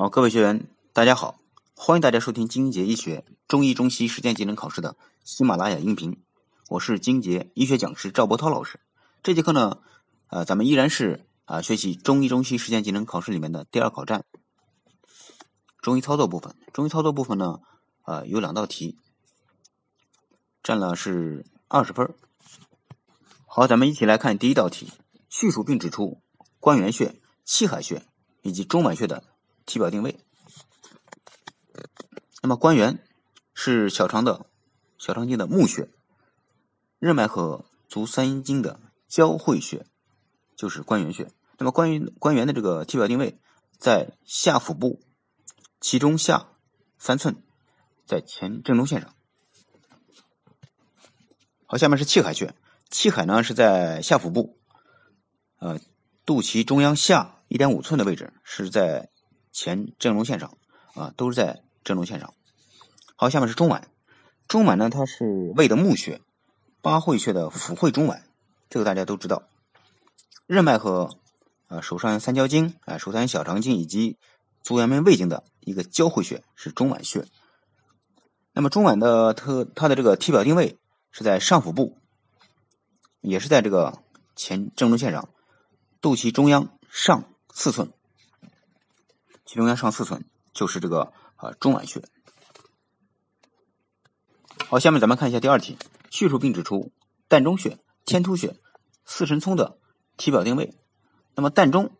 好，各位学员，大家好，欢迎大家收听金杰医学中医中西实践技能考试的喜马拉雅音频，我是金杰医学讲师赵博涛老师。这节课呢，呃，咱们依然是啊学习中医中西实践技能考试里面的第二考站，中医操作部分。中医操作部分呢，呃，有两道题，占了是二十分。好，咱们一起来看第一道题，叙述并指出关元穴、气海穴以及中脘穴的。体表定位。那么关元是小肠的小肠经的募穴，任脉和足三阴经的交汇穴，就是关元穴。那么关于关元的这个体表定位，在下腹部，其中下三寸，在前正中线上。好，下面是气海穴，气海呢是在下腹部，呃，肚脐中央下一点五寸的位置，是在。前正中线上啊，都是在正中线上。好，下面是中脘，中脘呢，它是胃的募穴，八会穴的府会中脘，这个大家都知道。任脉和啊手上三焦经啊手三小肠经以及足阳明胃经的一个交汇穴是中脘穴。那么中脘的特它的这个体表定位是在上腹部，也是在这个前正中线上，肚脐中央上四寸。其中央上四寸就是这个啊中脘穴。好，下面咱们看一下第二题，叙述并指出膻中穴、天突穴、四神聪的体表定位。那么膻中，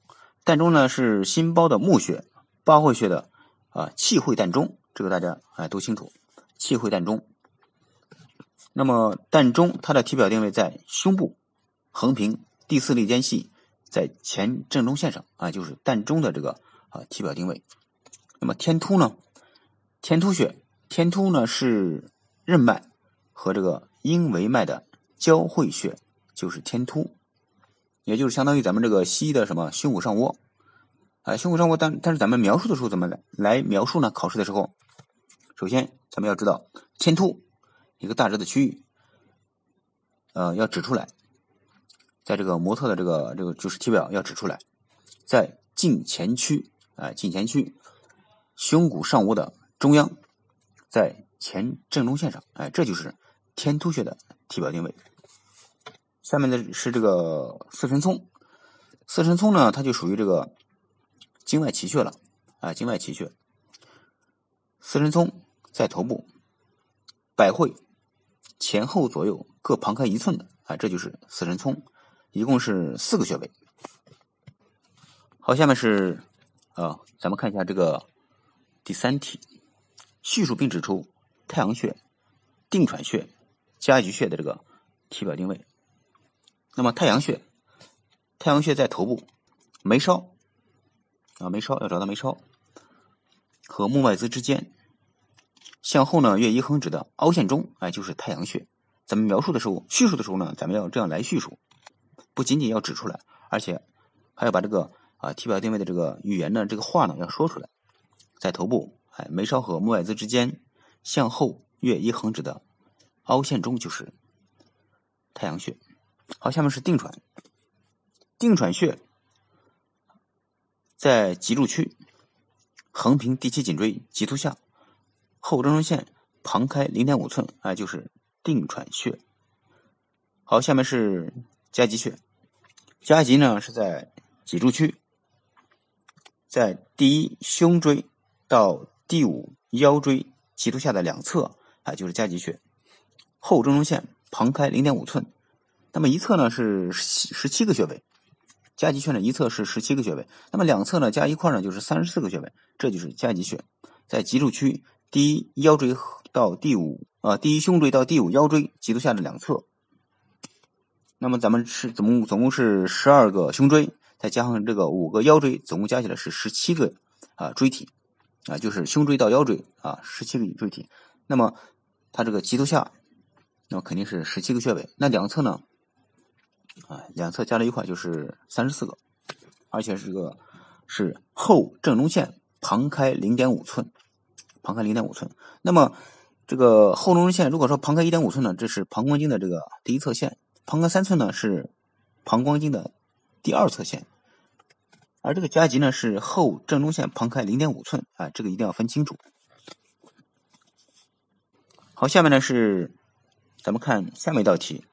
膻中呢是心包的募穴，八会穴的啊气会膻中，这个大家哎都清楚，气会膻中。那么膻中它的体表定位在胸部，横平第四肋间隙，在前正中线上啊，就是膻中的这个。啊，体表定位。那么天突呢？天突穴，天突呢是任脉和这个阴维脉的交汇穴，就是天突，也就是相当于咱们这个西医的什么胸骨上窝。啊，胸骨上窝，但但是咱们描述的时候怎么来来描述呢？考试的时候，首先咱们要知道天突一个大致的区域，呃，要指出来，在这个模特的这个这个就是体表要指出来，在颈前区。啊，颈前区，胸骨上窝的中央，在前正中线上，哎，这就是天突穴的体表定位。下面的是这个四神聪，四神聪呢，它就属于这个经外奇穴了，啊，经外奇穴。四神聪在头部，百会前后左右各旁开一寸的，啊，这就是四神聪，一共是四个穴位。好，下面是。啊，咱们看一下这个第三题，叙述并指出太阳穴、定喘穴、夹脊穴的这个体表定位。那么太阳穴，太阳穴在头部，眉梢啊，眉梢要找到眉梢和目外眦之间，向后呢约一横指的凹陷中，哎，就是太阳穴。咱们描述的时候，叙述的时候呢，咱们要这样来叙述，不仅仅要指出来，而且还要把这个。啊，体表定位的这个语言呢，这个话呢要说出来，在头部，哎，眉梢和目外眦之间向后约一横指的凹陷中就是太阳穴。好，下面是定喘，定喘穴在脊柱区，横平第七颈椎棘突下，后正中线旁开零点五寸，哎，就是定喘穴。好，下面是夹脊穴，夹脊呢是在脊柱区。在第一胸椎到第五腰椎棘突下的两侧啊，就是夹脊穴，后正中线旁开零点五寸。那么一侧呢是十七个穴位，夹脊穴呢一侧是十七个穴位，那么两侧呢加一块呢就是三十四个穴位，这就是夹脊穴。在脊柱区第一腰椎到第五啊，第一胸椎到第五腰椎棘突下的两侧。那么咱们是总共总共是十二个胸椎。再加上这个五个腰椎，总共加起来是十七个啊椎体啊，就是胸椎到腰椎啊，十七个椎体。那么它这个棘突下，那么肯定是十七个穴位。那两侧呢啊，两侧加在一块就是三十四个，而且这个是后正中线旁开零点五寸，旁开零点五寸。那么这个后中线如果说旁开一点五寸呢，这是膀胱经的这个第一侧线；旁开三寸呢是膀胱经的。第二侧线，而这个夹脊呢是后正中线旁开零点五寸啊，这个一定要分清楚。好，下面呢是咱们看下面一道题。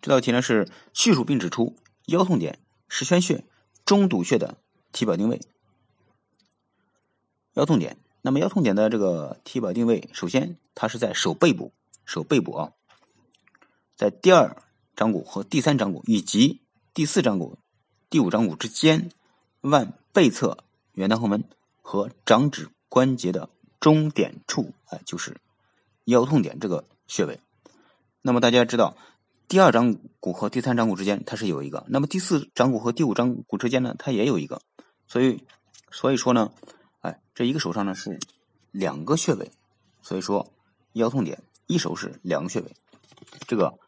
这道题呢是叙述并指出腰痛点、实宣穴、中堵穴的体表定位。腰痛点，那么腰痛点的这个体表定位，首先它是在手背部，手背部啊，在第二掌骨和第三掌骨以及第四掌骨、第五掌骨之间腕背侧圆端后门和掌指关节的中点处，哎，就是。腰痛点这个穴位，那么大家知道，第二掌骨和第三掌骨之间它是有一个，那么第四掌骨和第五掌骨之间呢，它也有一个，所以所以说呢，哎，这一个手上呢是两个穴位，所以说腰痛点一手是两个穴位，这个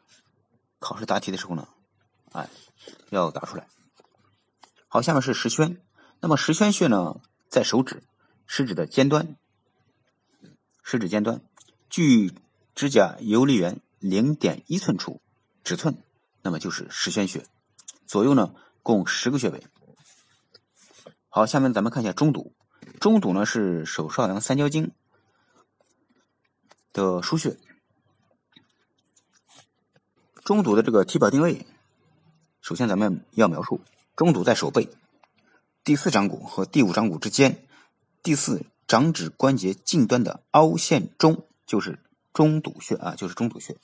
考试答题的时候呢，哎，要打出来。好，下面是十宣，那么十宣穴呢在手指，食指的尖端，食指尖端。距指甲游离缘零点一寸处，指寸，那么就是十宣穴。左右呢共十个穴位。好，下面咱们看一下中堵。中堵呢是手少阳三焦经的腧穴。中堵的这个体表定位，首先咱们要描述：中堵在手背第四掌骨和第五掌骨之间，第四掌指关节近端的凹陷中。就是中堵穴啊，就是中堵穴。